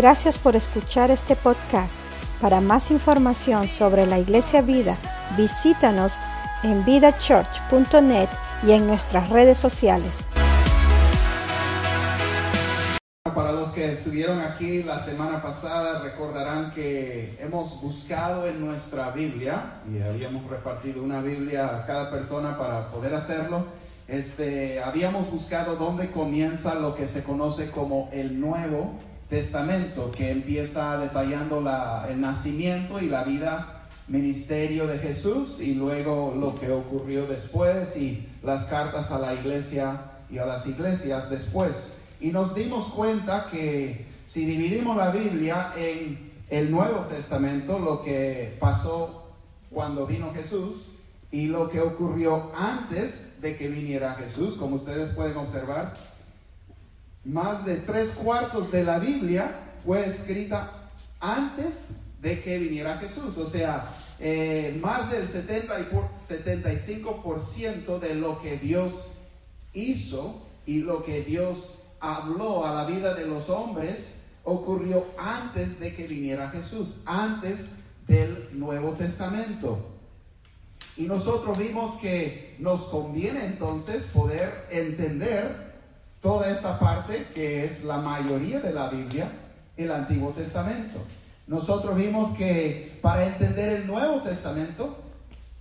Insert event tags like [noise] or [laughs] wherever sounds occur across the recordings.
Gracias por escuchar este podcast. Para más información sobre la Iglesia Vida, visítanos en vidachurch.net y en nuestras redes sociales. Para los que estuvieron aquí la semana pasada, recordarán que hemos buscado en nuestra Biblia, y habíamos repartido una Biblia a cada persona para poder hacerlo, este, habíamos buscado dónde comienza lo que se conoce como el Nuevo Testamento, que empieza detallando la, el nacimiento y la vida ministerio de Jesús y luego lo que ocurrió después y las cartas a la iglesia y a las iglesias después. Y nos dimos cuenta que si dividimos la Biblia en el Nuevo Testamento, lo que pasó cuando vino Jesús y lo que ocurrió antes de que viniera Jesús, como ustedes pueden observar, más de tres cuartos de la Biblia fue escrita antes de que viniera Jesús. O sea, eh, más del 70 y 75% de lo que Dios hizo y lo que Dios habló a la vida de los hombres ocurrió antes de que viniera Jesús, antes del Nuevo Testamento. Y nosotros vimos que nos conviene entonces poder entender toda esta parte que es la mayoría de la Biblia, el Antiguo Testamento. Nosotros vimos que para entender el Nuevo Testamento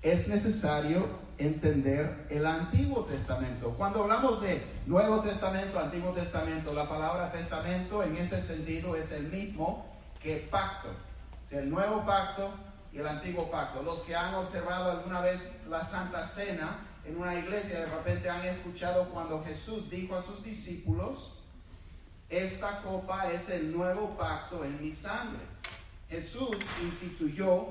es necesario entender el Antiguo Testamento. Cuando hablamos de Nuevo Testamento, Antiguo Testamento, la palabra testamento en ese sentido es el mismo que pacto. O sea, el Nuevo Pacto y el Antiguo Pacto. Los que han observado alguna vez la Santa Cena en una iglesia, de repente han escuchado cuando Jesús dijo a sus discípulos, esta copa es el nuevo pacto en mi sangre. Jesús instituyó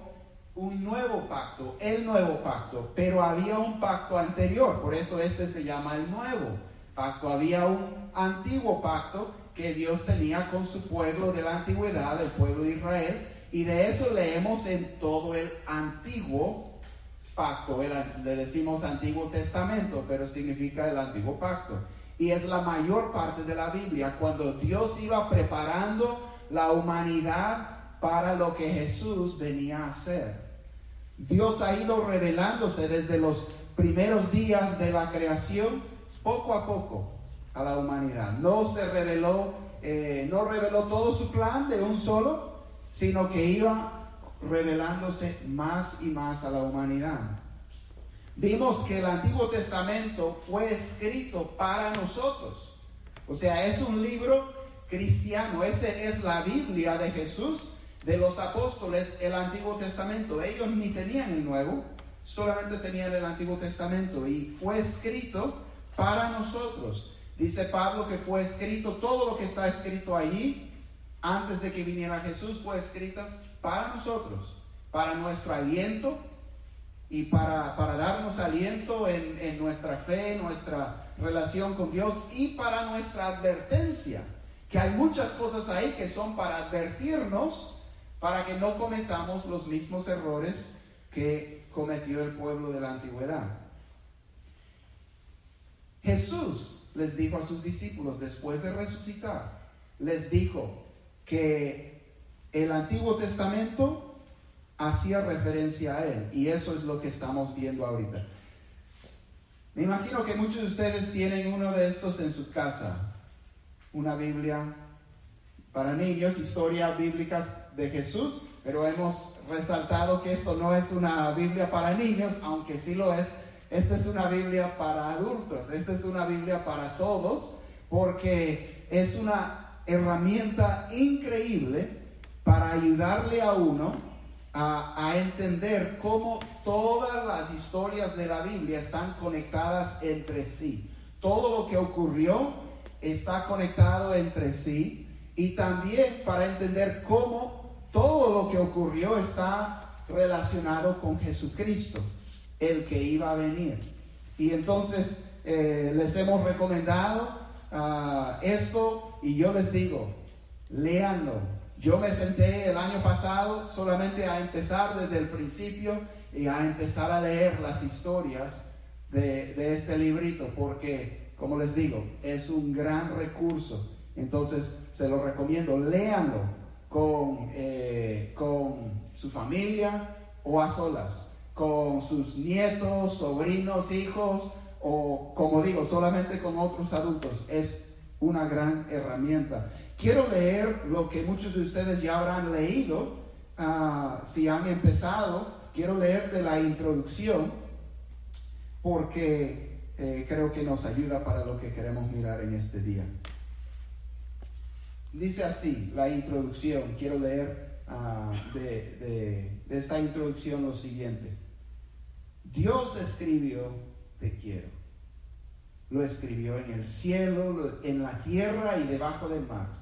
un nuevo pacto, el nuevo pacto, pero había un pacto anterior, por eso este se llama el nuevo pacto. Había un antiguo pacto que Dios tenía con su pueblo de la antigüedad, el pueblo de Israel, y de eso leemos en todo el antiguo pacto. Le decimos Antiguo Testamento, pero significa el antiguo pacto. Y es la mayor parte de la Biblia, cuando Dios iba preparando la humanidad para lo que Jesús venía a hacer. Dios ha ido revelándose desde los primeros días de la creación, poco a poco, a la humanidad. No se reveló, eh, no reveló todo su plan de un solo, sino que iba revelándose más y más a la humanidad. Vimos que el Antiguo Testamento fue escrito para nosotros. O sea, es un libro cristiano. Ese es la Biblia de Jesús, de los apóstoles, el Antiguo Testamento. Ellos ni tenían el Nuevo, solamente tenían el Antiguo Testamento. Y fue escrito para nosotros. Dice Pablo que fue escrito, todo lo que está escrito allí antes de que viniera Jesús fue escrita para nosotros, para nuestro aliento y para, para darnos aliento en, en nuestra fe, nuestra relación con Dios y para nuestra advertencia, que hay muchas cosas ahí que son para advertirnos para que no cometamos los mismos errores que cometió el pueblo de la antigüedad. Jesús les dijo a sus discípulos después de resucitar, les dijo, que el Antiguo Testamento hacía referencia a él y eso es lo que estamos viendo ahorita. Me imagino que muchos de ustedes tienen uno de estos en su casa, una Biblia para niños, historias bíblicas de Jesús, pero hemos resaltado que esto no es una Biblia para niños, aunque sí lo es. Esta es una Biblia para adultos, esta es una Biblia para todos, porque es una herramienta increíble para ayudarle a uno a, entender cómo todas las historias de la Biblia están conectadas entre sí. Todo lo que ocurrió está conectado entre sí y también para entender cómo todo lo que ocurrió está relacionado con Jesucristo, el que iba a venir. Y entonces eh, les hemos recomendado ah, esto y yo les digo, léanlo. Yo me senté el año pasado solamente a empezar desde el principio y a empezar a leer las historias de, este librito, porque, como les digo, es un gran recurso Entonces, se lo recomiendo, léanlo con, eh, con su familia o a solas, con sus nietos, sobrinos, hijos o, como digo, solamente con otros adultos. Es una gran herramienta. Quiero leer lo que muchos de ustedes ya habrán leído, ah, si han empezado. Quiero leer de la introducción porque eh, creo que nos ayuda para lo que queremos mirar en este día. Dice así la introducción, quiero leer ah, de, de esta introducción lo siguiente. Dios escribió, te quiero. Lo escribió en el cielo, en la tierra y debajo del mar.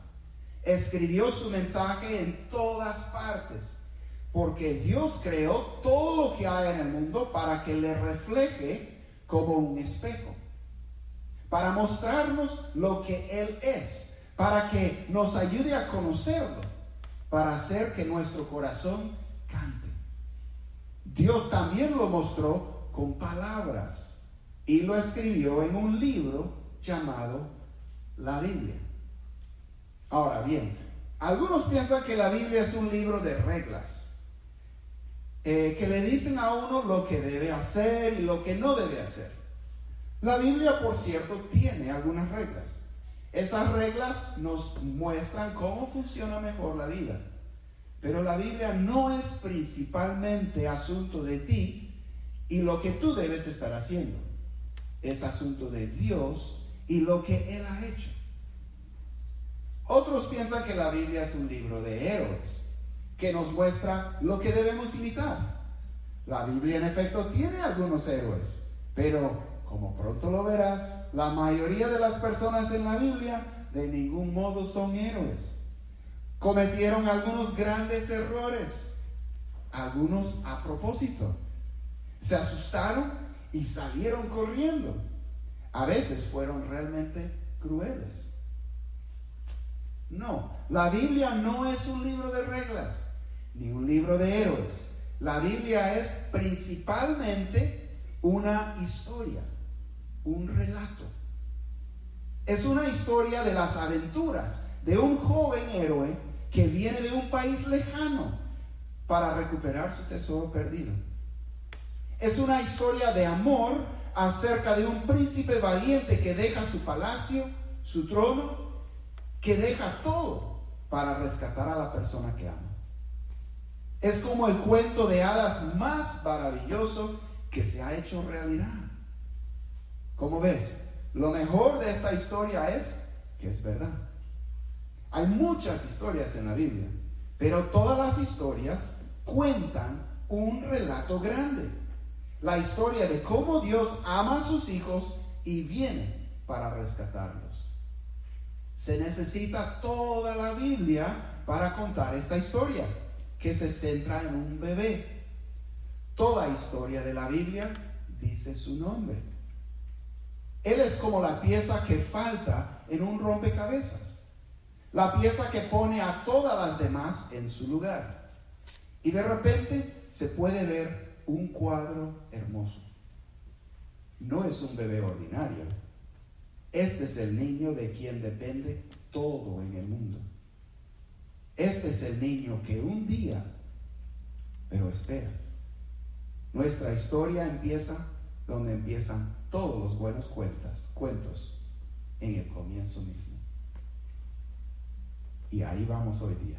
Escribió su mensaje en todas partes, porque Dios creó todo lo que hay en el mundo para que le refleje como un espejo, para mostrarnos lo que Él es, para que nos ayude a conocerlo, para hacer que nuestro corazón cante. Dios también lo mostró con palabras y lo escribió en un libro llamado la Biblia. Ahora bien, algunos piensan que la Biblia es un libro de reglas, eh, que le dicen a uno lo que debe hacer y lo que no debe hacer. La Biblia, por cierto, tiene algunas reglas. Esas reglas nos muestran cómo funciona mejor la vida. Pero la Biblia no es principalmente asunto de ti y lo que tú debes estar haciendo es asunto de Dios y lo que Él ha hecho. Otros piensan que la Biblia es un libro de héroes, que nos muestra lo que debemos imitar. La Biblia en efecto tiene algunos héroes, pero como pronto lo verás, la mayoría de las personas en la Biblia de ningún modo son héroes. Cometieron algunos grandes errores, algunos a propósito. Se asustaron y salieron corriendo. A veces fueron realmente crueles. No, la Biblia no es un libro de reglas, ni un libro de héroes. La Biblia es principalmente una historia, un relato. Es una historia de las aventuras de un joven héroe que viene de un país lejano para recuperar su tesoro perdido. Es una historia de amor acerca de un príncipe valiente que deja su palacio, su trono, que deja todo para rescatar a la persona que ama. Es como el cuento de hadas más maravilloso que se ha hecho realidad. Como ves, lo mejor de esta historia es que es verdad. Hay muchas historias en la Biblia, pero todas las historias cuentan un relato grande la historia de cómo Dios ama a sus hijos y viene para rescatarlos. Se necesita toda la Biblia para contar esta historia, que se centra en un bebé. Toda historia de la Biblia dice su nombre. Él es como la pieza que falta en un rompecabezas, la pieza que pone a todas las demás en su lugar. Y de repente se puede ver un cuadro hermoso. No es un bebé ordinario. Este es el niño de quien depende todo en el mundo. Este es el niño que un día, pero espera. Nuestra historia empieza donde empiezan todos los buenos cuentas, cuentos, en el comienzo mismo. Y ahí vamos hoy día,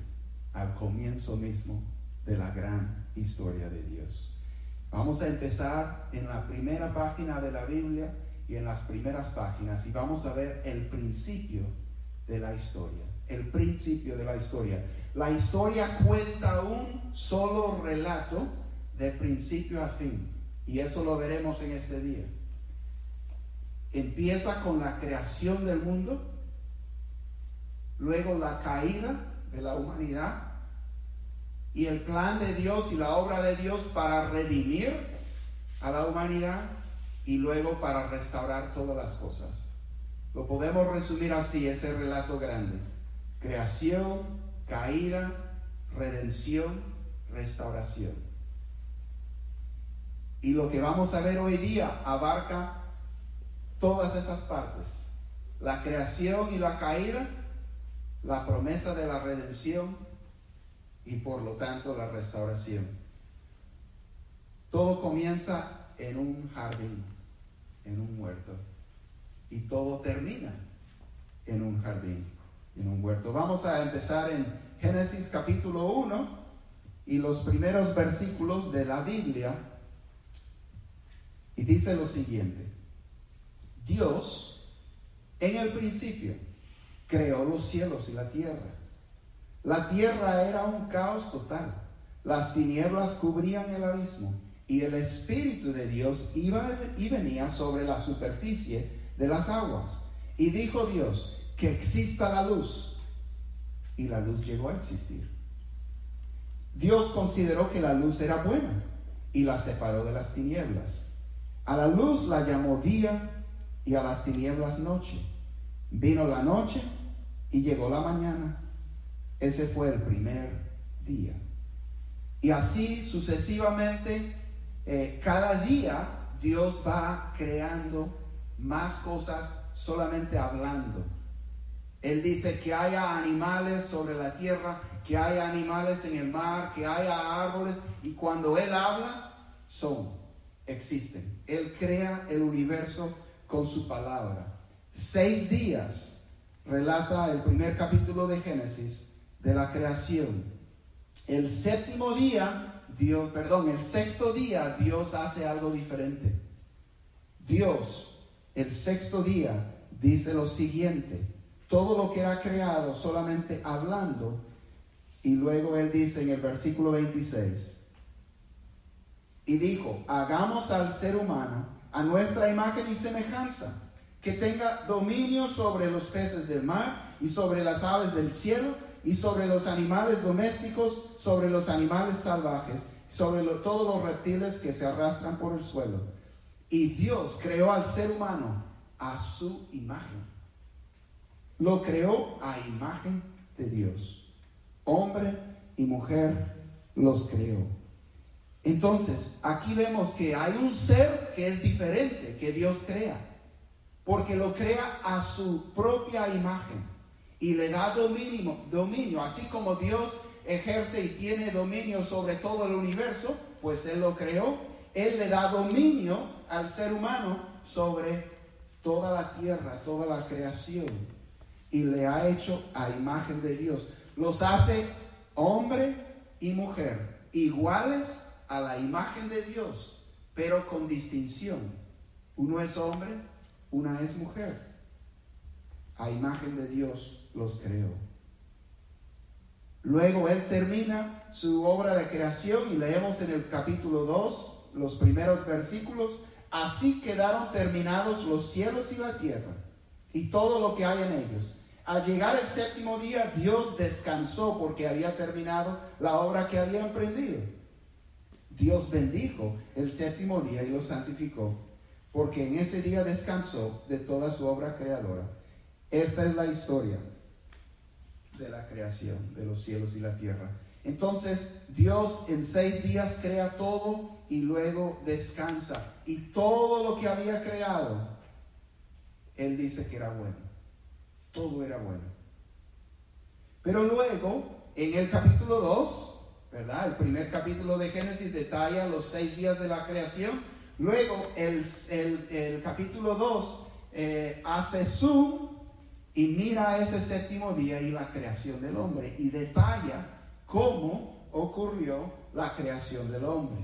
al comienzo mismo de la gran historia de Dios. Vamos a empezar en la primera página de la Biblia y en las primeras páginas y vamos a ver el principio de la historia. El principio de la historia. La historia cuenta un solo relato de principio a fin y eso lo veremos en este día. Empieza con la creación del mundo, luego la caída de la humanidad y el plan de Dios y la obra de Dios para redimir a la humanidad y luego para restaurar todas las cosas. Lo podemos resumir así, ese relato grande. Creación, caída, redención, restauración. Y lo que vamos a ver hoy día abarca todas esas partes. La creación y la caída la promesa de la redención y por lo tanto la restauración. Todo comienza en un jardín, en un huerto, y todo termina en un jardín, en un huerto. Vamos a empezar en Génesis capítulo 1 y los primeros versículos de la Biblia. Y dice lo siguiente, Dios en el principio creó los cielos y la tierra. La tierra era un caos total. Las tinieblas cubrían el abismo y el Espíritu de Dios iba y venía sobre la superficie de las aguas. Y dijo Dios, que exista la luz. Y la luz llegó a existir. Dios consideró que la luz era buena y la separó de las tinieblas. A la luz la llamó día y a las tinieblas noche. Vino la noche y llegó la mañana. Ese fue el primer día. Y así sucesivamente, eh, cada día Dios va creando más cosas solamente hablando. Él dice que haya animales sobre la tierra, que haya animales en el mar, que haya árboles. Y cuando Él habla, son, existen. Él crea el universo con su palabra. Seis días relata el primer capítulo de Génesis de la creación. El séptimo día, Dios, perdón, el sexto día, Dios hace algo diferente. Dios, el sexto día, dice lo siguiente, todo lo que ha creado solamente hablando, y luego él dice en el versículo 26, y dijo, hagamos al ser humano a nuestra imagen y semejanza, que tenga dominio sobre los peces del mar y sobre las aves del cielo y sobre los animales domésticos, sobre los animales salvajes, sobre todos los reptiles que se arrastran por el suelo. Y Dios creó al ser humano a su imagen. Lo creó a imagen de Dios. Hombre y mujer los creó. Entonces, aquí vemos que hay un ser que es diferente, que Dios crea, porque lo crea a su propia imagen y le da dominio, dominio, así como Dios ejerce y tiene dominio sobre todo el universo, pues Él lo creó, Él le da dominio al ser humano sobre toda la tierra, toda la creación, y le ha hecho a imagen de Dios. Los hace hombre y mujer, iguales a la imagen de Dios, pero con distinción. Uno es hombre, una es mujer. A imagen de Dios los creó. Luego él termina su obra de creación y leemos en el capítulo 2 los primeros versículos. Así quedaron terminados los cielos y la tierra y todo lo que hay en ellos. Al llegar el séptimo día, Dios descansó porque había terminado la obra que había emprendido. Dios bendijo el séptimo día y lo santificó, porque en ese día descansó de toda su obra creadora. Esta es la historia de la creación de los cielos y la tierra. Entonces Dios en seis días crea todo y luego descansa. Y todo lo que había creado, Él dice que era bueno. Todo era bueno. Pero luego, en el capítulo 2, ¿verdad? El primer capítulo de Génesis detalla los seis días de la creación. Luego, el, el, capítulo 2 eh, hace su y mira ese séptimo día y la creación del hombre y detalla cómo ocurrió la creación del hombre.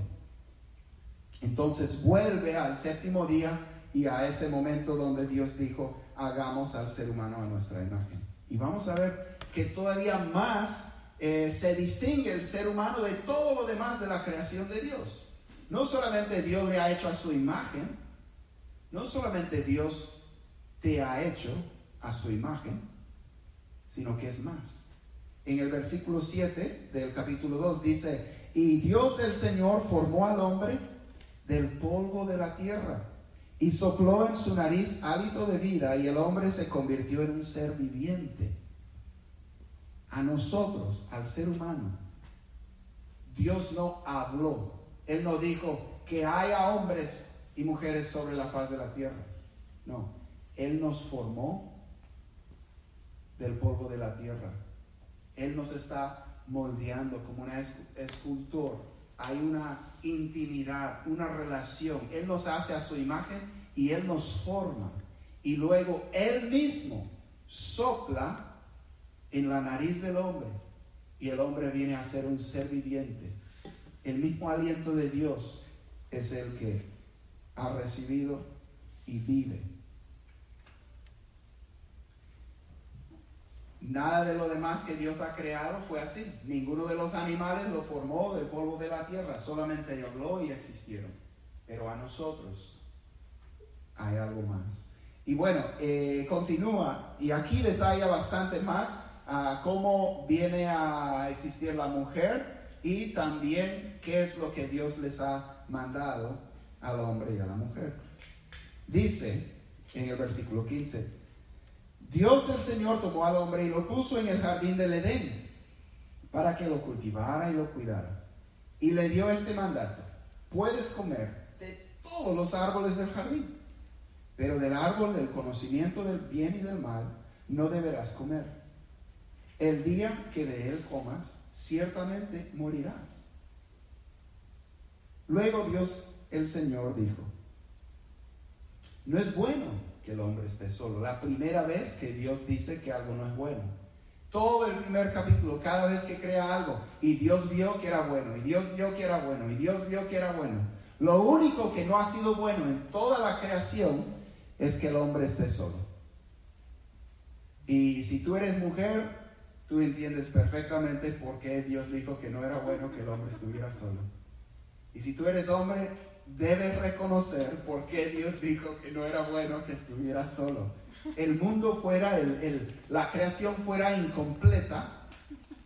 Entonces vuelve al séptimo día y a ese momento donde Dios dijo, hagamos al ser humano a nuestra imagen. Y vamos a ver que todavía más eh, se distingue el ser humano de todo lo demás de la creación de Dios. No solamente Dios le ha hecho a su imagen, no solamente Dios te ha hecho, a su imagen, sino que es más. En el versículo 7 del capítulo 2 dice, y Dios el Señor formó al hombre del polvo de la tierra y sopló en su nariz hálito de vida y el hombre se convirtió en un ser viviente. A nosotros, al ser humano, Dios no habló. Él no dijo que haya hombres y mujeres sobre la faz de la tierra. No, Él nos formó del polvo de la tierra. Él nos está moldeando como un escultor. Hay una intimidad, una relación. Él nos hace a su imagen y Él nos forma. Y luego Él mismo sopla en la nariz del hombre y el hombre viene a ser un ser viviente. El mismo aliento de Dios es el que ha recibido y vive. Nada de lo demás que Dios ha creado fue así. Ninguno de los animales lo formó del polvo de la tierra, solamente habló y existieron. Pero a nosotros hay algo más. Y bueno, eh, continúa y aquí detalla bastante más a cómo viene a existir la mujer y también qué es lo que Dios les ha mandado al hombre y a la mujer. Dice en el versículo 15, Dios el Señor tomó al hombre y lo puso en el jardín del Edén para que lo cultivara y lo cuidara. Y le dio este mandato, puedes comer de todos los árboles del jardín, pero del árbol del conocimiento del bien y del mal no deberás comer. El día que de él comas, ciertamente morirás. Luego Dios el Señor dijo, no es bueno que el hombre esté solo. La primera vez que Dios dice que algo no es bueno. Todo el primer capítulo, cada vez que crea algo, y Dios vio que era bueno, y Dios vio que era bueno, y Dios vio que era bueno. Lo único que no ha sido bueno en toda la creación es que el hombre esté solo. Y si tú eres mujer, tú entiendes perfectamente por qué Dios dijo que no era bueno que el hombre estuviera solo. Y si tú eres hombre, debes reconocer por qué Dios dijo que no era bueno que estuviera solo. El mundo fuera, el, la creación fuera incompleta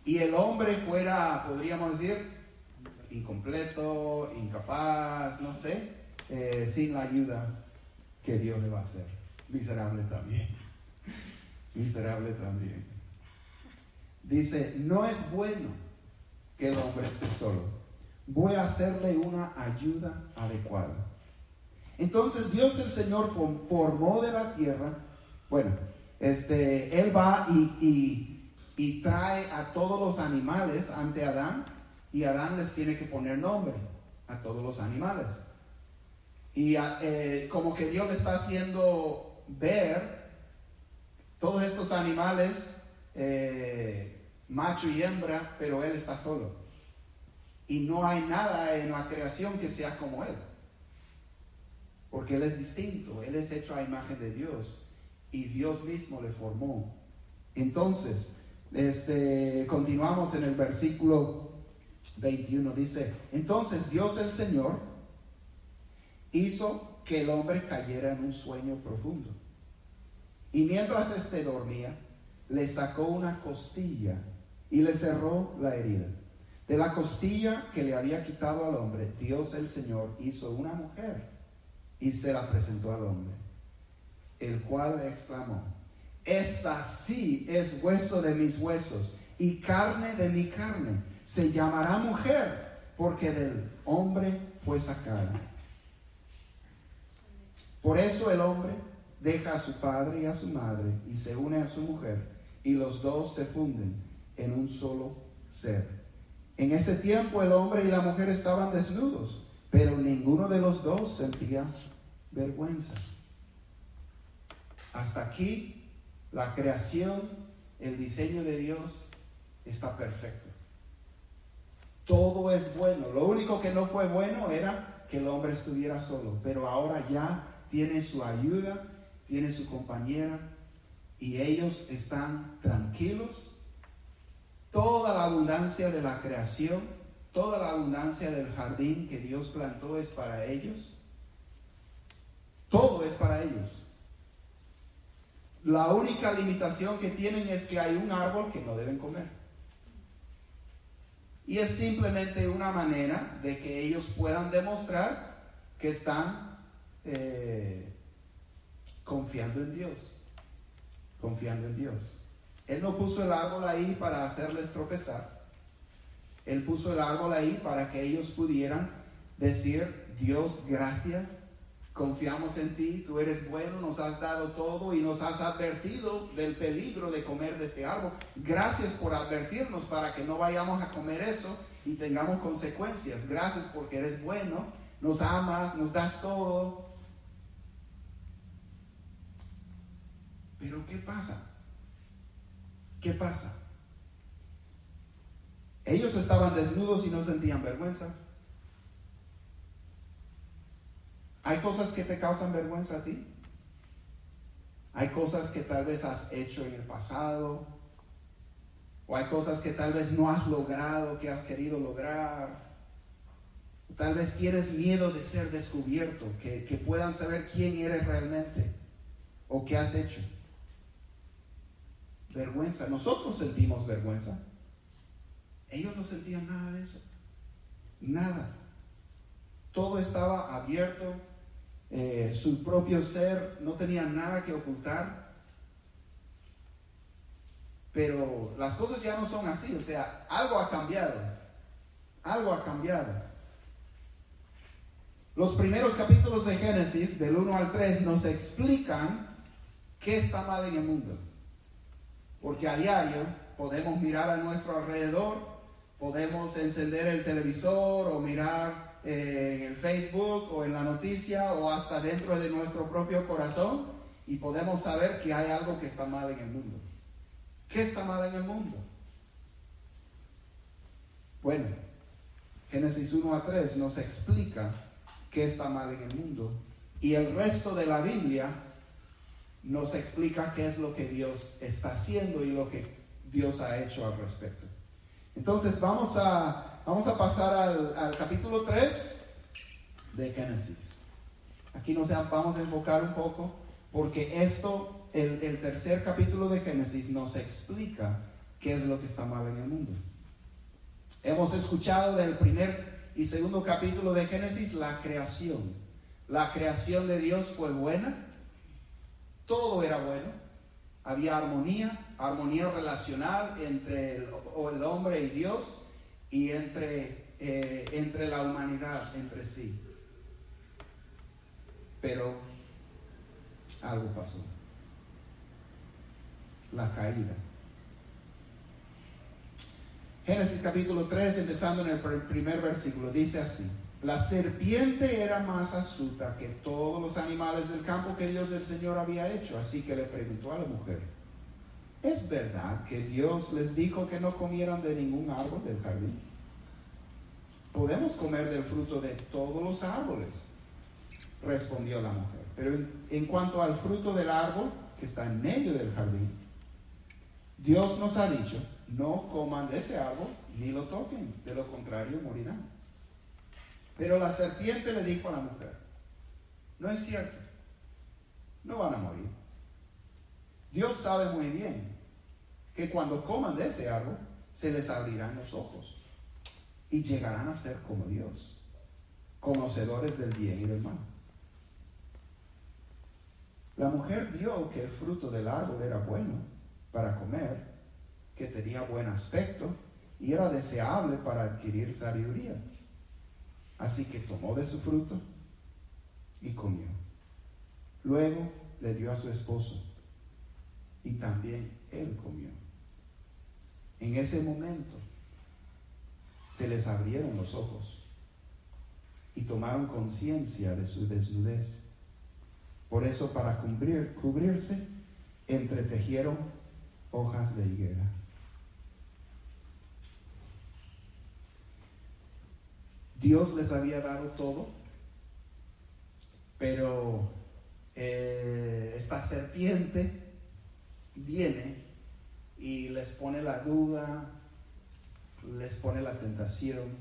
y el hombre fuera, podríamos decir, incompleto, incapaz, no sé, eh, sin la ayuda que Dios le va a hacer. Miserable también. [laughs] Miserable también. Dice, no es bueno que el hombre esté solo voy a hacerle una ayuda adecuada. Entonces Dios el Señor formó de la tierra, bueno, este, Él va y, y, trae a todos los animales ante Adán y Adán les tiene que poner nombre a todos los animales. Y eh, como que Dios le está haciendo ver todos estos animales, eh, macho y hembra, pero Él está solo. Y no hay nada en la creación que sea como Él. Porque Él es distinto, Él es hecho a imagen de Dios y Dios mismo le formó. Entonces, este, continuamos en el versículo 21, dice, entonces Dios el Señor hizo que el hombre cayera en un sueño profundo. Y mientras éste dormía, le sacó una costilla y le cerró la herida. De la costilla que le había quitado al hombre, Dios el Señor hizo una mujer y se la presentó al hombre, el cual exclamó, esta sí es hueso de mis huesos y carne de mi carne. Se llamará mujer porque del hombre fue sacada. Por eso el hombre deja a su padre y a su madre y se une a su mujer y los dos se funden en un solo ser. En ese tiempo el hombre y la mujer estaban desnudos, pero ninguno de los dos sentía vergüenza. Hasta aquí la creación, el diseño de Dios está perfecto. Todo es bueno. Lo único que no fue bueno era que el hombre estuviera solo, pero ahora ya tiene su ayuda, tiene su compañera y ellos están tranquilos Toda la abundancia de la creación, toda la abundancia del jardín que Dios plantó es para ellos. Todo es para ellos. La única limitación que tienen es que hay un árbol que no deben comer. Y es simplemente una manera de que ellos puedan demostrar que están eh, confiando en Dios. Confiando en Dios. Él no puso el árbol ahí para hacerles tropezar. Él puso el árbol ahí para que ellos pudieran decir, Dios, gracias, Confiamos en ti, tú eres bueno, nos has dado todo y nos has advertido del peligro de comer de este árbol. Gracias por advertirnos para que no vayamos a comer eso y tengamos consecuencias. Gracias porque eres bueno, nos amas, nos das todo. Pero ¿qué pasa? ¿Qué pasa? Ellos estaban desnudos y no sentían vergüenza. ¿Hay cosas que te causan vergüenza a ti? Hay cosas que tal vez has hecho en el pasado. O hay cosas que tal vez no has logrado, que has querido lograr. Tal vez tienes miedo de ser descubierto, que, que puedan saber quién eres realmente o qué has hecho. Vergüenza. Nosotros sentimos vergüenza. Ellos no sentían nada de eso. Nada. Todo estaba abierto, eh, su propio ser no tenía nada que ocultar. Pero las cosas ya no son así, o sea, algo ha cambiado. Algo ha cambiado. Los primeros capítulos de Génesis, del 1 al 3, nos explican qué está mal en el mundo. Porque a diario podemos mirar a nuestro alrededor, podemos encender el televisor o mirar en el Facebook o en la noticia o hasta dentro de nuestro propio corazón y podemos saber que hay algo que está mal en el mundo. ¿Qué está mal en el mundo? Bueno, Génesis 1 a 3 nos explica qué está mal en el mundo y el resto de la Biblia nos explica qué es lo que Dios está haciendo y lo que Dios ha hecho al respecto. Entonces vamos a Vamos a pasar al, capítulo 3 de Génesis. Aquí nos vamos a enfocar un poco porque esto, el, el tercer capítulo de Génesis nos explica qué es lo que está mal en el mundo. Hemos escuchado del primer y segundo capítulo de Génesis la creación. La creación de Dios fue buena, todo era bueno, había armonía, armonía relacional entre el, hombre y Dios y entre, eh, entre la humanidad, entre sí. Pero algo pasó. La caída. Génesis capítulo 3, empezando en el primer versículo, dice así. La serpiente era más astuta que todos los animales del campo que Dios el Señor había hecho, así que le preguntó a la mujer, ¿Es verdad que Dios les dijo que no comieran de ningún árbol del jardín? Podemos comer del fruto de todos los árboles, respondió la mujer. Pero en, cuanto al fruto del árbol que está en medio del jardín, Dios nos ha dicho, no coman de ese árbol ni lo toquen, de lo contrario morirán. Pero la serpiente le dijo a la mujer, no es cierto, no van a morir. Dios sabe muy bien que cuando coman de ese árbol, se les abrirán los ojos y llegarán a ser como Dios, conocedores del bien y del mal. La mujer vio que el fruto del árbol era bueno para comer, que tenía buen aspecto y era deseable para adquirir sabiduría. Así que tomó de su fruto y comió. Luego le dio a su esposo y también él comió. En ese momento se les abrieron los ojos y tomaron conciencia de su desnudez. Por eso para cubrir, cubrirse, entretejieron hojas de higuera. Dios les había dado todo, pero eh, esta serpiente viene y les pone la duda, les pone la tentación.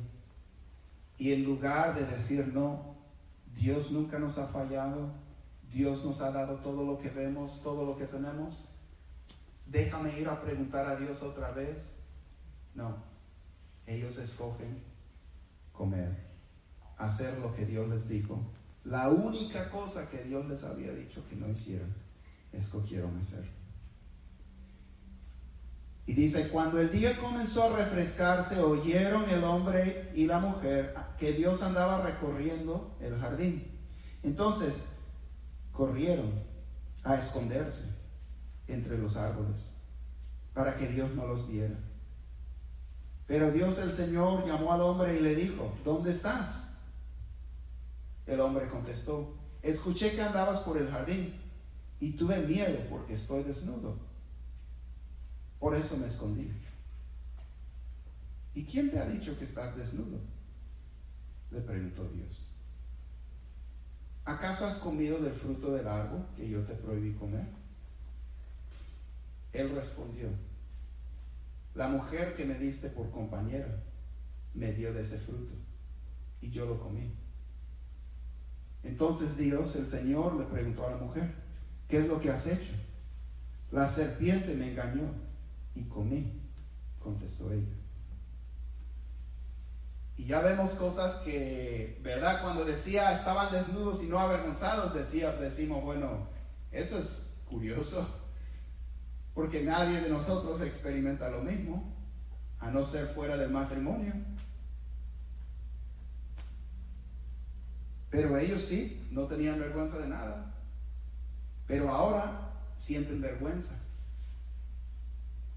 Y en lugar de decir no, Dios nunca nos ha fallado, Dios nos ha dado todo lo que vemos, todo lo que tenemos, déjame ir a preguntar a Dios otra vez. No, ellos escogen comer, hacer lo que Dios les dijo. La única cosa que Dios les había dicho que no hicieran, escogieron hacer. Y dice, cuando el día comenzó a refrescarse, oyeron el hombre y la mujer que Dios andaba recorriendo el jardín. Entonces corrieron a esconderse entre los árboles para que Dios no los viera. Pero Dios el Señor llamó al hombre y le dijo, ¿dónde estás? El hombre contestó, escuché que andabas por el jardín y tuve miedo porque estoy desnudo. Por eso me escondí. ¿Y quién te ha dicho que estás desnudo? Le preguntó Dios. ¿acaso has comido del fruto del árbol que yo te prohibí comer? Él respondió, la mujer que me diste por compañera me dio de ese fruto y yo lo comí. Entonces Dios, el Señor, le preguntó a la mujer, ¿qué es lo que has hecho? La serpiente me engañó y comí, contestó ella. Y ya vemos cosas que, ¿verdad? Cuando decía estaban desnudos y no avergonzados, decía, decimos, bueno, eso es curioso, porque nadie de nosotros experimenta lo mismo, a no ser fuera del matrimonio. Pero ellos sí, no tenían vergüenza de nada. Pero ahora sienten vergüenza.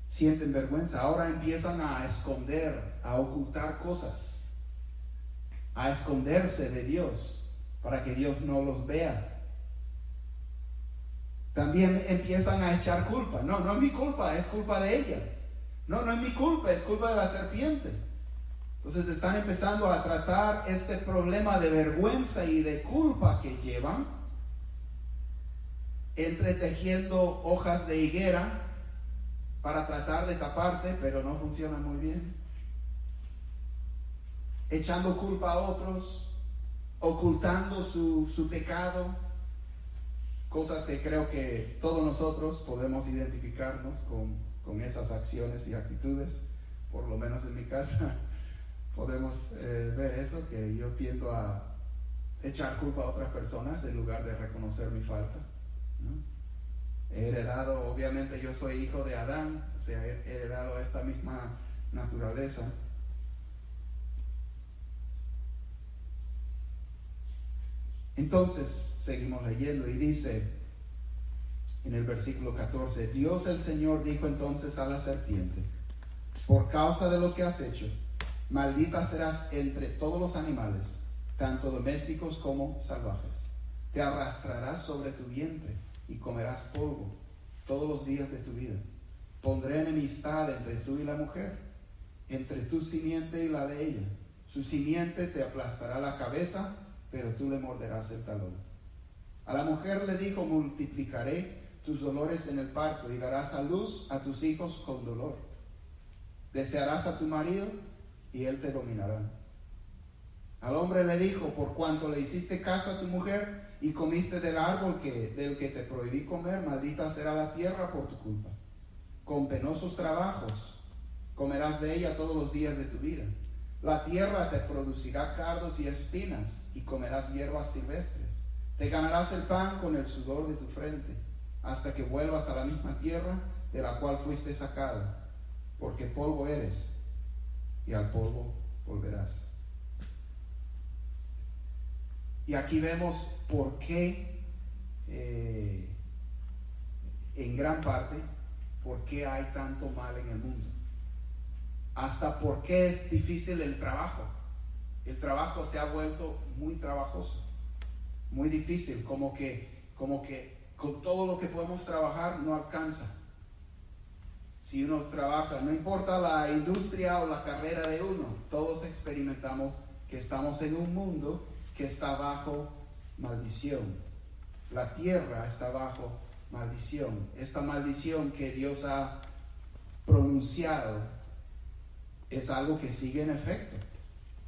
Sienten vergüenza. Ahora empiezan a esconder, a ocultar cosas a esconderse de Dios para que Dios no los vea. También empiezan a echar culpa. No, no es mi culpa, es culpa de ella. No, no es mi culpa, es culpa de la serpiente. Entonces están empezando a tratar este problema de vergüenza y de culpa que llevan, entretejiendo hojas de higuera para tratar de taparse, pero no funciona muy bien echando culpa a otros, ocultando su, pecado, cosas que creo que todos nosotros podemos identificarnos con, con esas acciones y actitudes, por lo menos en mi casa [laughs] podemos eh, ver eso, que yo tiendo a echar culpa a otras personas en lugar de reconocer mi falta. He heredado, obviamente yo soy hijo de Adán, o sea, he heredado esta misma naturaleza. Entonces, seguimos leyendo y dice en el versículo 14, Dios el Señor dijo entonces a la serpiente, por causa de lo que has hecho, maldita serás entre todos los animales, tanto domésticos como salvajes. Te arrastrarás sobre tu vientre y comerás polvo todos los días de tu vida. Pondré enemistad entre tú y la mujer, entre tu simiente y la de ella. Su simiente te aplastará la cabeza pero tú le morderás el talón. A la mujer le dijo, multiplicaré tus dolores en el parto y darás a luz a tus hijos con dolor. Desearás a tu marido y él te dominará. Al hombre le dijo, por cuanto le hiciste caso a tu mujer y comiste del árbol que, del que te prohibí comer, maldita será la tierra por tu culpa. Con penosos trabajos comerás de ella todos los días de tu vida. La tierra te producirá cardos y espinas y comerás hierbas silvestres. Te ganarás el pan con el sudor de tu frente, hasta que vuelvas a la misma tierra de la cual fuiste sacado, porque polvo eres y al polvo volverás. Y aquí vemos por qué, eh, en gran parte, por qué hay tanto mal en el mundo hasta por qué es difícil el trabajo. El trabajo se ha vuelto muy trabajoso, muy difícil, como que, como que con todo lo que podemos trabajar no alcanza. Si uno trabaja, no importa la industria o la carrera de uno, todos experimentamos que estamos en un mundo que está bajo maldición. La tierra está bajo maldición. Esta maldición que Dios ha pronunciado es algo que sigue en efecto.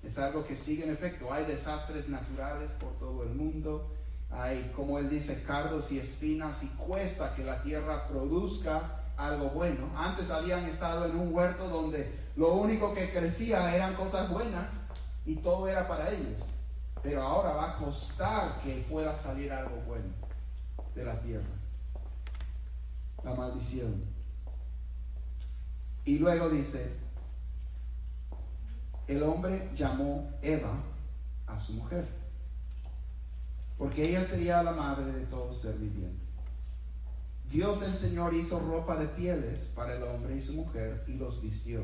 Es algo que sigue en efecto. Hay desastres naturales por todo el mundo. Hay, como él dice, cardos y espinas y cuesta que la tierra produzca algo bueno. Antes habían estado en un huerto donde lo único que crecía eran cosas buenas y todo era para ellos. Pero ahora va a costar que pueda salir algo bueno de la tierra. La maldición. Y luego dice, el hombre llamó Eva a su mujer. porque ella sería la madre de todo ser viviente. Dios el Señor hizo ropa de pieles para el hombre y su mujer y los vistió.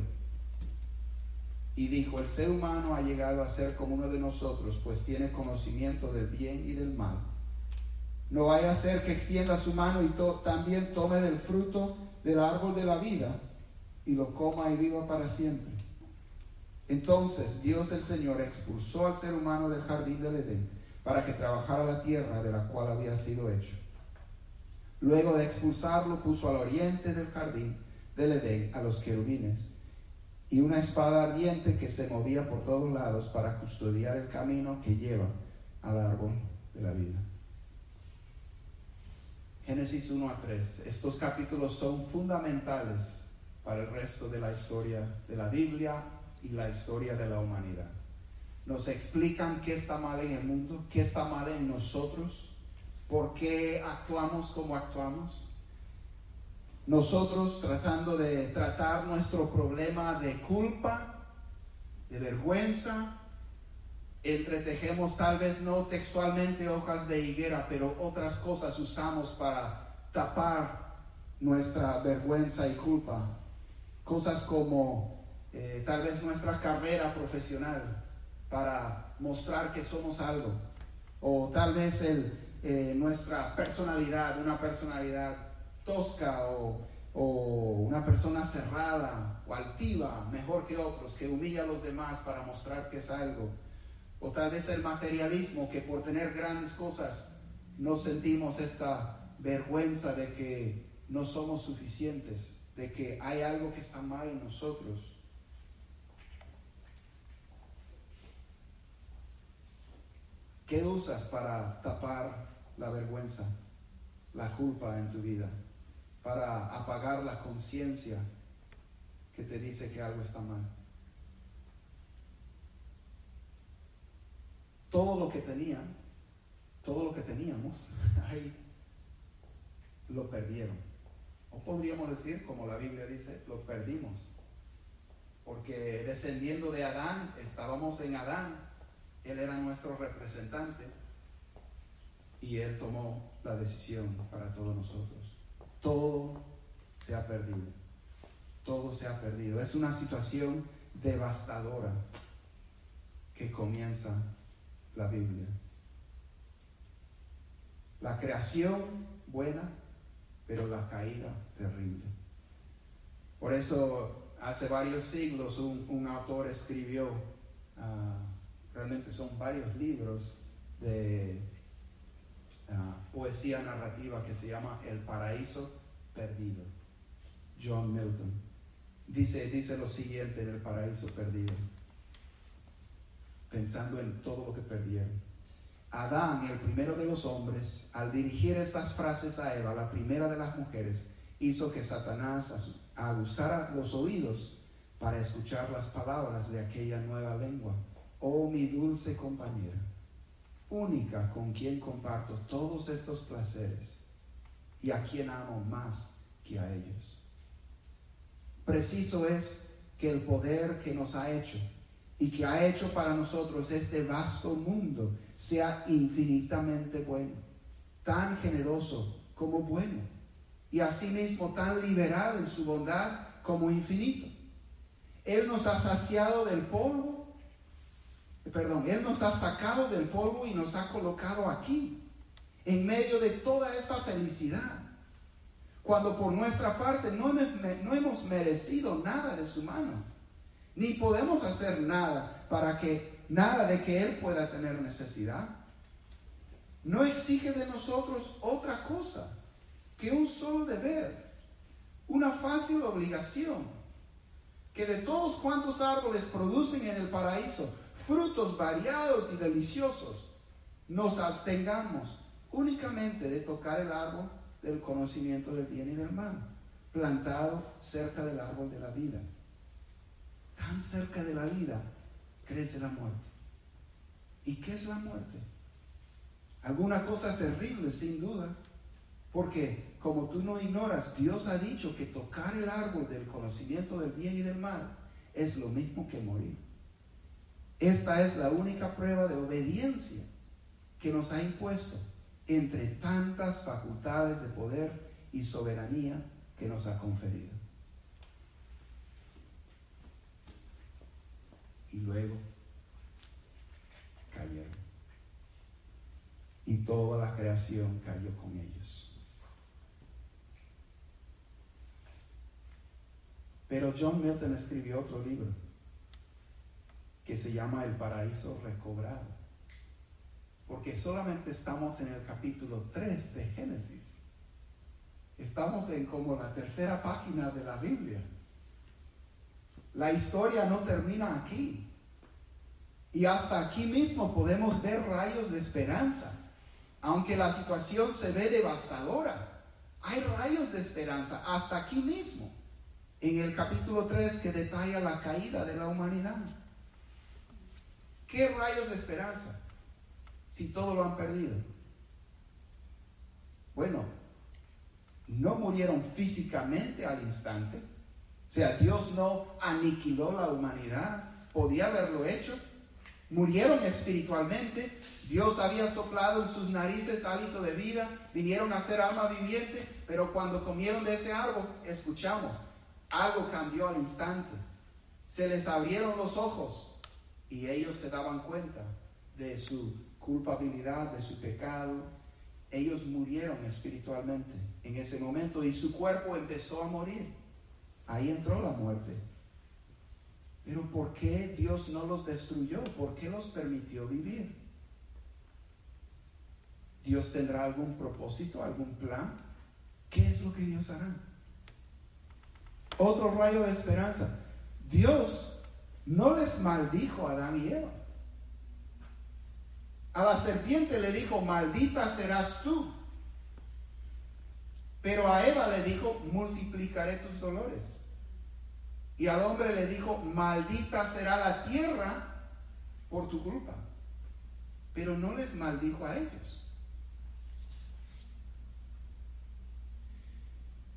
Y dijo, el ser humano ha llegado a ser como uno de nosotros, pues tiene conocimiento del bien y del mal. No vaya a ser que extienda su mano y también tome del fruto del árbol de la vida y lo coma y viva para siempre. Entonces Dios el Señor expulsó al ser humano del jardín del Edén para que trabajara la tierra de la cual había sido hecho. Luego de expulsarlo puso al oriente del jardín del Edén a los querubines y una espada ardiente que se movía por todos lados para custodiar el camino que lleva al árbol de la vida. Génesis 1 a 3. Estos capítulos son fundamentales para el resto de la historia de la Biblia y la historia de la humanidad. Nos explican qué está mal en el mundo, qué está mal en nosotros, por qué actuamos como actuamos. Nosotros tratando de tratar nuestro problema de culpa, de vergüenza, entretejemos tal vez no textualmente hojas de higuera, pero otras cosas usamos para tapar nuestra vergüenza y culpa. Cosas como eh, tal vez nuestra carrera profesional para mostrar que somos algo, o tal vez el, eh, nuestra personalidad, una personalidad tosca o, o una persona cerrada o altiva, mejor que otros, que humilla a los demás para mostrar que es algo, o tal vez el materialismo, que por tener grandes cosas no sentimos esta vergüenza de que no somos suficientes, de que hay algo que está mal en nosotros. ¿Qué usas para tapar la vergüenza, la culpa en tu vida? Para apagar la conciencia que te dice que algo está mal. Todo lo que tenían, todo lo que teníamos, [laughs] ahí lo perdieron. O podríamos decir, como la Biblia dice, lo perdimos. Porque descendiendo de Adán, estábamos en Adán, él era nuestro representante y Él tomó la decisión para todos nosotros. Todo se ha perdido. Todo se ha perdido. Es una situación devastadora que comienza la Biblia. La creación buena, pero la caída terrible. Por eso hace varios siglos un, autor escribió uh, realmente son varios libros de ah, poesía narrativa que se llama El paraíso perdido. John Milton. Dice, dice lo siguiente en El paraíso perdido, pensando en todo lo que perdieron. Adán, el primero de los hombres, al dirigir estas frases a Eva, la primera de las mujeres, hizo que Satanás aguzara los oídos para escuchar las palabras de aquella nueva lengua oh mi dulce compañera, única con quien comparto todos estos placeres y a quien amo más que a ellos. Preciso es que el poder que nos ha hecho y que ha hecho para nosotros este vasto mundo sea infinitamente bueno, tan generoso como bueno, y asimismo tan liberal en su bondad como infinito. Él nos ha saciado del polvo perdón, Él nos ha sacado del polvo y nos ha colocado aquí, en medio de toda esta felicidad. Cuando por nuestra parte no, no hemos merecido nada de su mano, ni podemos hacer nada para que nada de que Él pueda tener necesidad. No exige de nosotros otra cosa que un solo deber, una fácil obligación, que de todos cuantos árboles producen en el paraíso, frutos variados y deliciosos, nos abstengamos únicamente de tocar el árbol del conocimiento del bien y del mal, plantado cerca del árbol de la vida. Tan cerca de la vida crece la muerte. ¿Y qué es la muerte? Alguna cosa terrible, sin duda, porque como tú no ignoras, Dios ha dicho que tocar el árbol del conocimiento del bien y del mal es lo mismo que morir. Esta es la única prueba de obediencia que nos ha impuesto entre tantas facultades de poder y soberanía que nos ha conferido. Y luego cayeron. Y toda la creación cayó con ellos. Pero John Milton escribió otro libro que se llama El paraíso recobrado porque solamente estamos en el capítulo 3 de Génesis. Estamos en como la tercera página de la Biblia. La historia no termina aquí. Y hasta aquí mismo podemos ver rayos de esperanza. Aunque la situación se ve devastadora, hay rayos de esperanza hasta aquí mismo, en el capítulo 3 que detalla la caída de la humanidad. ¿Qué rayos de esperanza? si todo lo han perdido? Bueno, no murieron físicamente al instante. O sea, Dios no aniquiló la humanidad. Podía haberlo hecho. Murieron espiritualmente. Dios había soplado en sus narices hálito de vida. Vinieron a ser alma viviente. Pero cuando comieron de ese árbol, escuchamos, algo cambió al instante. Se les abrieron los ojos y ellos se daban cuenta de su culpabilidad de su pecado, ellos murieron espiritualmente en ese momento y su cuerpo empezó a morir. Ahí entró la muerte. Pero ¿por qué Dios no los destruyó? ¿Por qué los permitió vivir? ¿Dios tendrá algún propósito, algún plan? ¿Qué es lo que Dios hará? Otro rayo de esperanza. Dios no les maldijo a Adán y Eva. A la serpiente le dijo, maldita serás tú. Pero a Eva le dijo, multiplicaré tus dolores. Y al hombre le dijo, maldita será la tierra por tu culpa. Pero no les maldijo a ellos.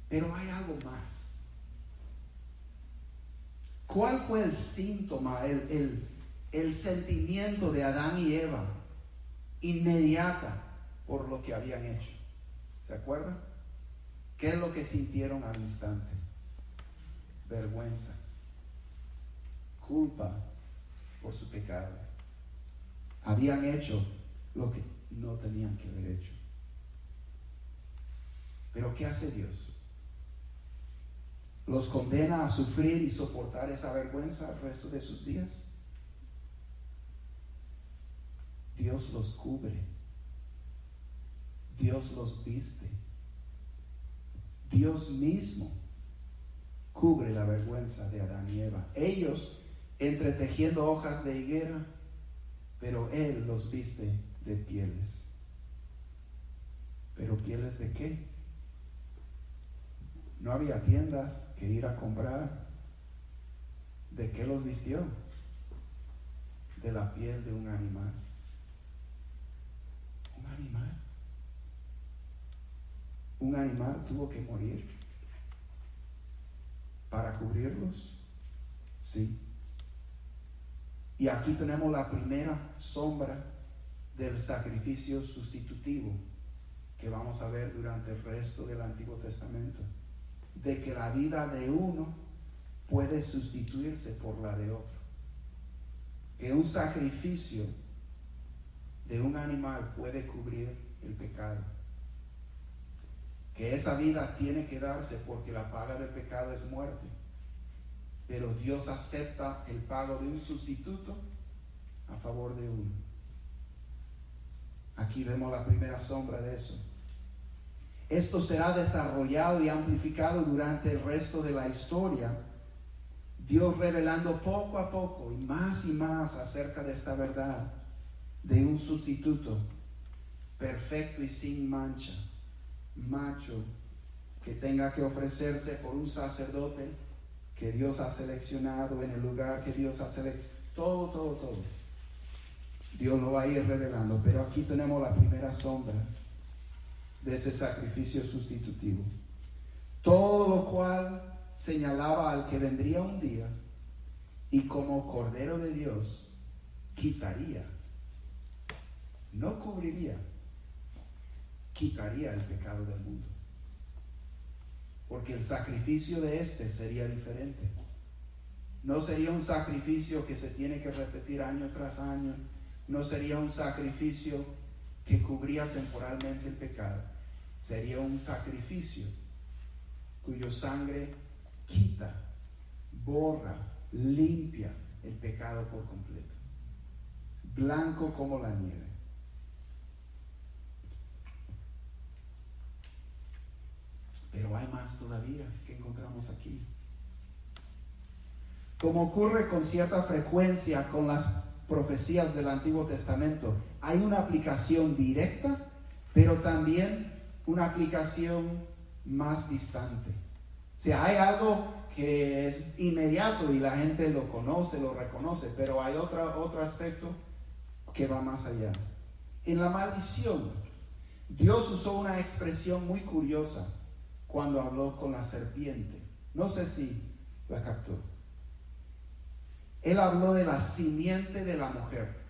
Pero hay algo más. ¿Cuál fue el síntoma, el, el, sentimiento de Adán y Eva inmediata por lo que habían hecho. ¿Se acuerdan? ¿Qué es lo que sintieron al instante? Vergüenza, culpa por su pecado. Habían hecho lo que no tenían que haber hecho. Pero ¿qué hace Dios? ¿Los condena a sufrir y soportar esa vergüenza el resto de sus días? Dios los cubre. Dios los viste. Dios mismo cubre la vergüenza de Adán y Eva. Ellos entretejiendo hojas de higuera, pero Él los viste de pieles. ¿Pero pieles de qué? No había tiendas que ir a comprar. ¿De qué los vistió? De la piel de un animal un animal. Un animal tuvo que morir para cubrirlos. Sí. Y aquí tenemos la primera sombra del sacrificio sustitutivo que vamos a ver durante el resto del Antiguo Testamento. De que la vida de uno puede sustituirse por la de otro. Que un sacrificio de un animal puede cubrir el pecado. Que esa vida tiene que darse porque la paga del pecado es muerte. Pero Dios acepta el pago de un sustituto a favor de uno. Aquí vemos la primera sombra de eso. Esto será desarrollado y amplificado durante el resto de la historia. Dios revelando poco a poco y más y más acerca de esta verdad de un sustituto perfecto y sin mancha, macho, que tenga que ofrecerse por un sacerdote que Dios ha seleccionado en el lugar que Dios ha seleccionado. Todo, todo, todo. Dios lo va a ir revelando. Pero aquí tenemos la primera sombra de ese sacrificio sustitutivo. Todo lo cual señalaba al que vendría un día y como Cordero de Dios quitaría no cubriría, quitaría el pecado del mundo. Porque el sacrificio de este sería diferente. No sería un sacrificio que se tiene que repetir año tras año. No sería un sacrificio que cubría temporalmente el pecado. Sería un sacrificio cuyo sangre quita, borra, limpia el pecado por completo. Blanco como la nieve. Pero hay más todavía que encontramos aquí. Como ocurre con cierta frecuencia con las profecías del Antiguo Testamento, hay una aplicación directa, pero también una aplicación más distante. O sea, hay algo que es inmediato y la gente lo conoce, lo reconoce, pero hay otro, otro aspecto que va más allá. En la maldición, Dios usó una expresión muy curiosa cuando habló con la serpiente. No sé si la captó. Él habló de la simiente de la mujer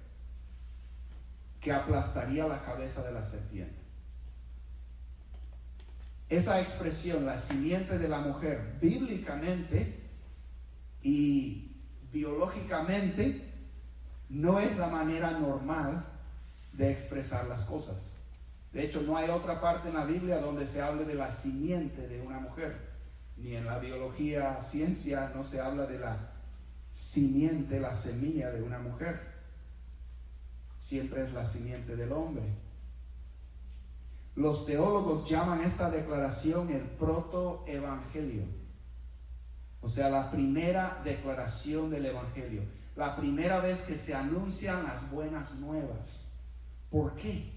que aplastaría la cabeza de la serpiente. Esa expresión, la simiente de la mujer, bíblicamente y biológicamente, no es la manera normal de expresar las cosas. De hecho, no hay otra parte en la Biblia donde se hable de la simiente de una mujer. Ni en la biología, ciencia, no se habla de la simiente, la semilla de una mujer. Siempre es la simiente del hombre. Los teólogos llaman esta declaración el protoevangelio. O sea, la primera declaración del evangelio. La primera vez que se anuncian las buenas nuevas. ¿Por qué?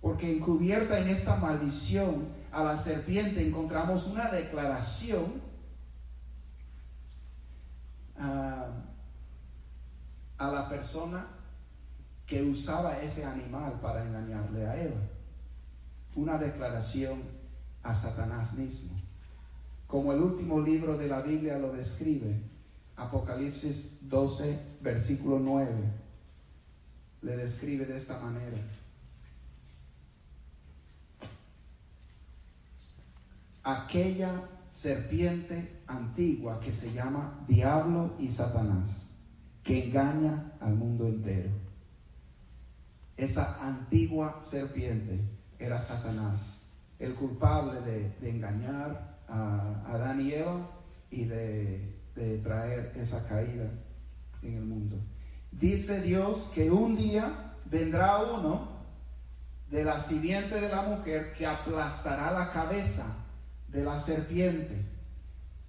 Porque encubierta en esta maldición a la serpiente encontramos una declaración ah, a la persona que usaba ese animal para engañarle a Eva. Una declaración a Satanás mismo. Como el último libro de la Biblia lo describe, Apocalipsis 12, versículo 9, le describe de esta manera. aquella serpiente antigua que se llama Diablo y Satanás, que engaña al mundo entero. Esa antigua serpiente era Satanás, el culpable de, engañar a Adán y de, de traer esa caída en el mundo. Dice Dios que un día vendrá uno de la simiente de la mujer que aplastará la cabeza de la serpiente.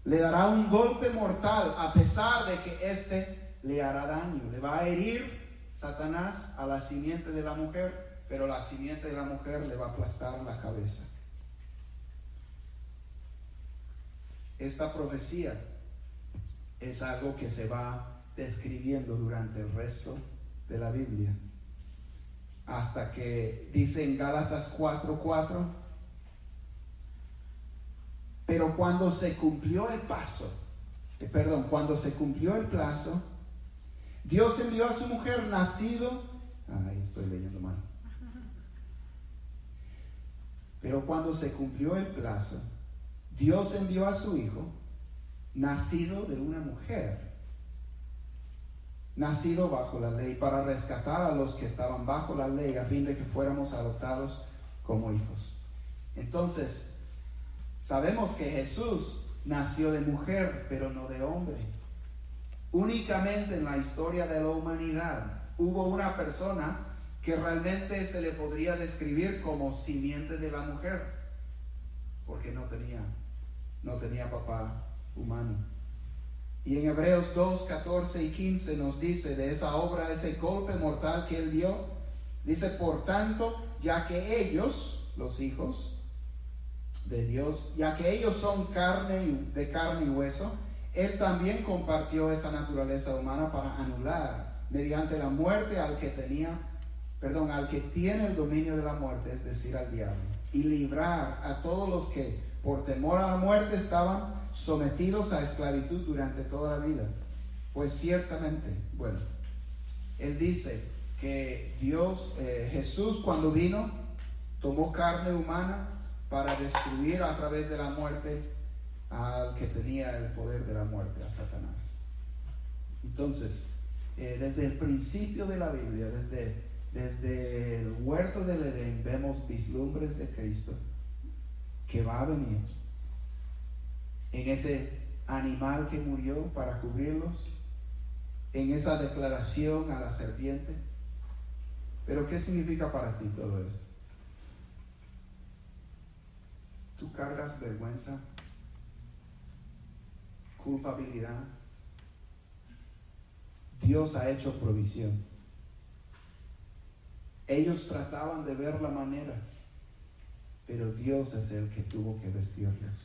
Le dará un golpe mortal a pesar de que éste le hará daño. Le va a herir Satanás a la simiente de la mujer, pero la simiente de la mujer le va a aplastar la cabeza. Esta profecía es algo que se va describiendo durante el resto de la Biblia. Hasta que dice en Gálatas 4:4, pero cuando se cumplió el paso, eh, perdón, cuando se cumplió el plazo, Dios envió a su mujer nacido, ahí estoy leyendo mal. Pero cuando se cumplió el plazo, Dios envió a su hijo, nacido de una mujer, nacido bajo la ley, para rescatar a los que estaban bajo la ley, a fin de que fuéramos adoptados como hijos. Entonces, Sabemos que Jesús nació de mujer, pero no de hombre. Únicamente en la historia de la humanidad hubo una persona que realmente se le podría describir como simiente de la mujer, porque no tenía, no tenía papá humano. Y en Hebreos 2, 14 y 15 nos dice de esa obra, ese golpe mortal que él dio, dice, por tanto, ya que ellos, los hijos, de Dios, ya que ellos son carne de carne y hueso, Él también compartió esa naturaleza humana para anular mediante la muerte al que tenía, perdón, al que tiene el dominio de la muerte, es decir, al diablo, y librar a todos los que por temor a la muerte estaban sometidos a esclavitud durante toda la vida. Pues ciertamente, bueno, Él dice que Dios, eh, Jesús cuando vino, tomó carne humana para destruir a través de la muerte al que tenía el poder de la muerte, a Satanás. Entonces, eh, desde el principio de la Biblia, desde, desde el huerto del Edén, vemos vislumbres de Cristo que va a venir en ese animal que murió para cubrirlos, en esa declaración a la serpiente. Pero ¿qué significa para ti todo esto? Tú cargas vergüenza, culpabilidad. Dios ha hecho provisión. Ellos trataban de ver la manera, pero Dios es el que tuvo que vestirlos.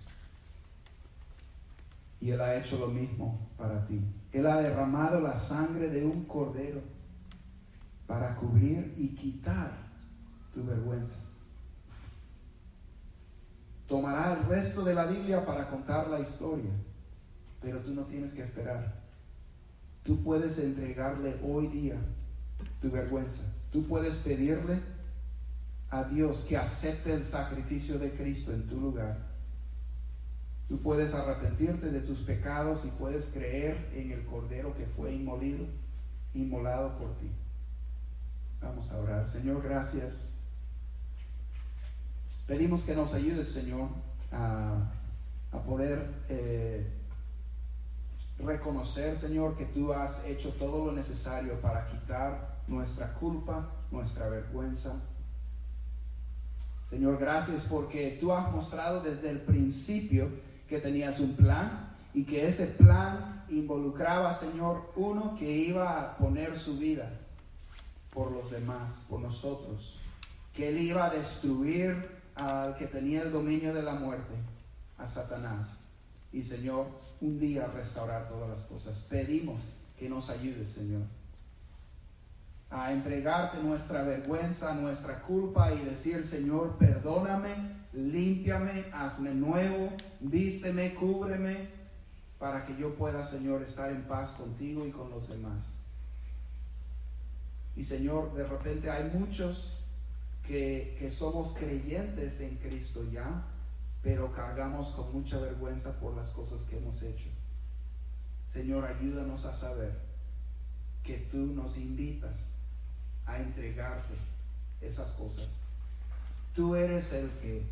Y Él ha hecho lo mismo para ti. Él ha derramado la sangre de un cordero para cubrir y quitar tu vergüenza. Tomará el resto de la Biblia para contar la historia, pero tú no tienes que esperar. Tú puedes entregarle hoy día tu vergüenza. Tú puedes pedirle a Dios que acepte el sacrificio de Cristo en tu lugar Tú puedes arrepentirte de tus pecados y puedes creer en el Cordero que fue inmolido, inmolado por ti. Vamos a orar. Señor, gracias. Pedimos que nos ayudes, Señor, a, poder eh, reconocer, Señor, que tú has hecho todo lo necesario para quitar nuestra culpa, nuestra vergüenza. Señor, gracias porque tú has mostrado desde el principio que tenías un plan y que ese plan involucraba, Señor, uno que iba a poner su vida por los demás, por nosotros, que él iba a destruir al que tenía el dominio de la muerte, a Satanás. Y Señor, un día restaurar todas las cosas. Pedimos que nos ayudes, Señor, a entregarte nuestra vergüenza, nuestra culpa y decir, Señor, perdóname límpiame, hazme nuevo, vísteme, cúbreme, para que yo pueda, Señor, estar en paz contigo y con los demás. Y Señor, de repente hay muchos que, que somos creyentes en Cristo ya, pero cargamos con mucha vergüenza por las cosas que hemos hecho. Señor, ayúdanos a saber que tú nos invitas a entregarte esas cosas. Tú eres el que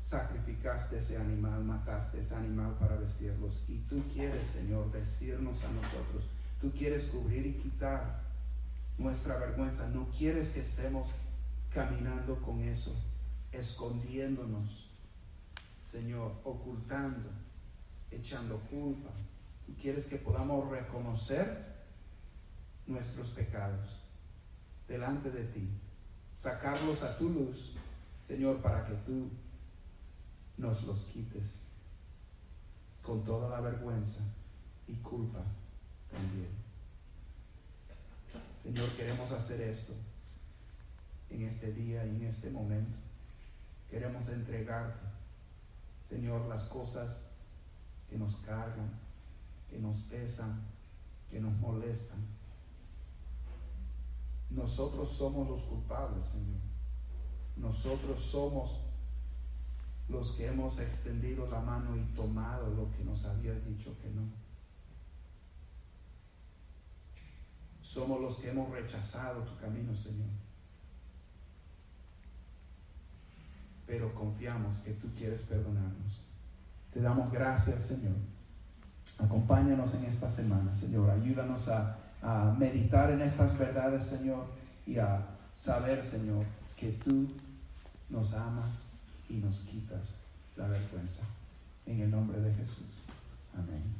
sacrificaste ese animal, mataste ese animal para vestirlos. Y tú quieres, Señor, vestirnos a nosotros. Tú quieres cubrir y quitar nuestra vergüenza. No quieres que estemos caminando con eso, escondiéndonos, Señor, ocultando, echando culpa. Tú quieres que podamos reconocer nuestros pecados delante de ti, sacarlos a tu luz, Señor, para que tú nos los quites con toda la vergüenza y culpa también. Señor, queremos hacer esto en este día y en este momento. Queremos entregarte, Señor, las cosas que nos cargan, que nos pesan, que nos molestan. Nosotros somos los culpables, Señor. Nosotros somos los que hemos extendido la mano y tomado lo que nos habías dicho que no. Somos los que hemos rechazado tu camino, Señor. Pero confiamos que tú quieres perdonarnos. Te damos gracias, Señor. Acompáñanos en esta semana, Señor. Ayúdanos a, a meditar en estas verdades, Señor, y a saber, Señor, que tú nos amas y nos quitas la vergüenza. En el nombre de Jesús. Amén.